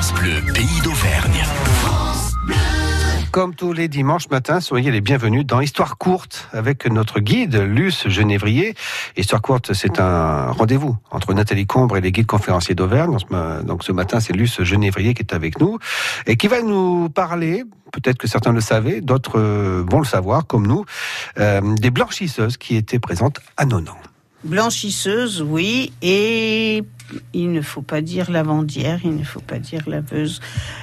France Bleu, pays d'Auvergne. Comme tous les dimanches matins, soyez les bienvenus dans Histoire courte avec notre guide Luce Genévrier. Histoire courte, c'est un rendez-vous entre Nathalie Combre et les guides conférenciers d'Auvergne. Donc ce matin, c'est Luce Genévrier qui est avec nous et qui va nous parler, peut-être que certains le savaient, d'autres euh, vont le savoir comme nous, euh, des blanchisseuses qui étaient présentes à Nonan. Blanchisseuses, oui, et il ne faut pas dire lavandière, il ne faut pas dire laveuse.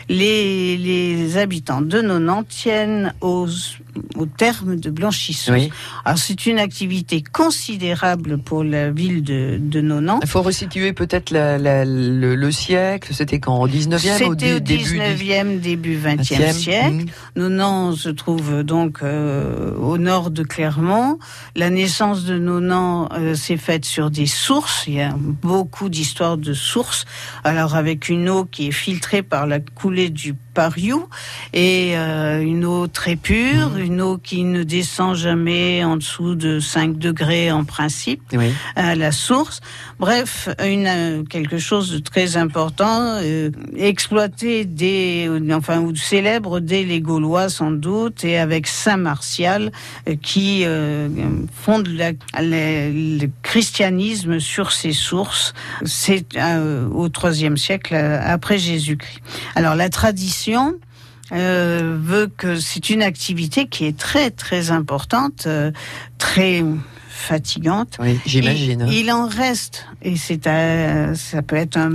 Les, les habitants de Nonan tiennent aux, au terme de blanchisseuse. Alors c'est une activité considérable pour la ville de, de Nonan. Il faut resituer peut-être le, siècle, c'était quand Au 19e C'était au, 19e, début 20e, siècle. Mmh. Nonan se trouve donc euh, au nord de Clermont. La naissance de Nonan euh, s'est faite sur des sources. Il y a beaucoup d'histoires de source, alors avec une eau qui est filtrée par la coulée du Pariou et euh, une eau très pure, mmh. une eau qui ne descend jamais en dessous de 5 degrés en principe à la source. Bref, une, euh, quelque chose de très important, euh, exploité des, enfin, ou célèbre dès les Gaulois sans doute, et avec Saint Martial qui fonde le christianisme sur ses sources. C'est au IIIe siècle après Jésus-Christ. Alors la tradition euh, veut que c'est une activité qui est très très importante, euh, très fatigante. Oui, j'imagine. Il, en reste, et c'est ça peut être un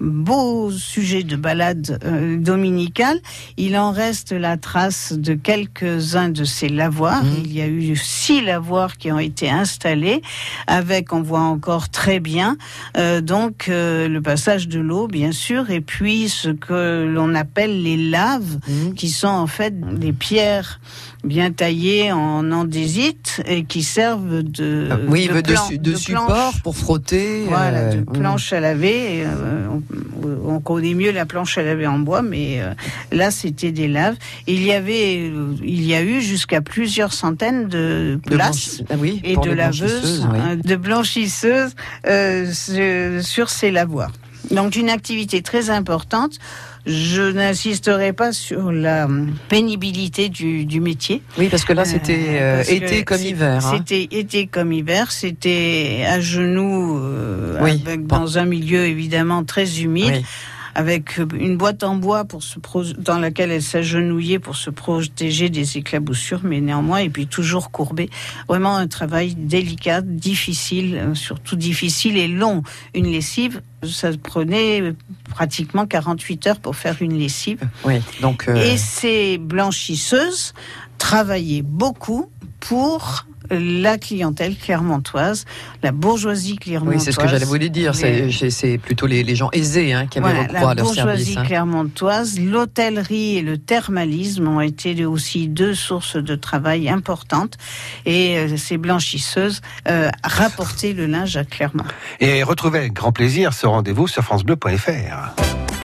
beau sujet de balade euh, dominicale, il en reste la trace de quelques-uns de ces lavoirs. Mmh. Il y a eu six lavoirs qui ont été installés, avec, on voit encore très bien, euh, donc euh, le passage de l'eau, bien sûr, et puis ce que l'on appelle les laves, mmh. qui sont en fait des pierres bien taillées en andésite et qui servent de, ah, oui, de, support pour frotter. Voilà, euh, de planche à laver. Euh, on, connaît mieux la planche à laver en bois, mais euh, là c'était des laves. Il y avait, il y a eu jusqu'à plusieurs centaines de places ah et de laveuses, de blanchisseuses sur ces lavoirs. Donc une activité très importante. Je n'insisterai pas sur la pénibilité du, métier. Oui, parce que là, c'était euh, été comme hiver. Hein. C'était été comme hiver. C'était à genoux, euh, dans un milieu évidemment très humide avec une boîte en bois pour se dans laquelle elle s'agenouillait pour se protéger des éclaboussures, mais néanmoins, et puis toujours courbée. Vraiment un travail délicat, difficile, euh, surtout difficile et long. Une lessive, ça prenait pratiquement 48 heures pour faire une lessive. Oui, donc. Euh, et ces blanchisseuses travaillaient beaucoup pour la clientèle clermontoise, la bourgeoisie clermontoise. Oui, c'est ce que j'allais vous dire. C'est plutôt les, gens aisés hein, qui avaient recours à leur service. La bourgeoisie hein. clermontoise, l'hôtellerie et le thermalisme ont été aussi deux sources de travail importantes. Et euh, ces blanchisseuses euh, rapportaient le linge à Clermont. Et retrouvez avec grand plaisir ce rendez-vous sur francebleu.fr.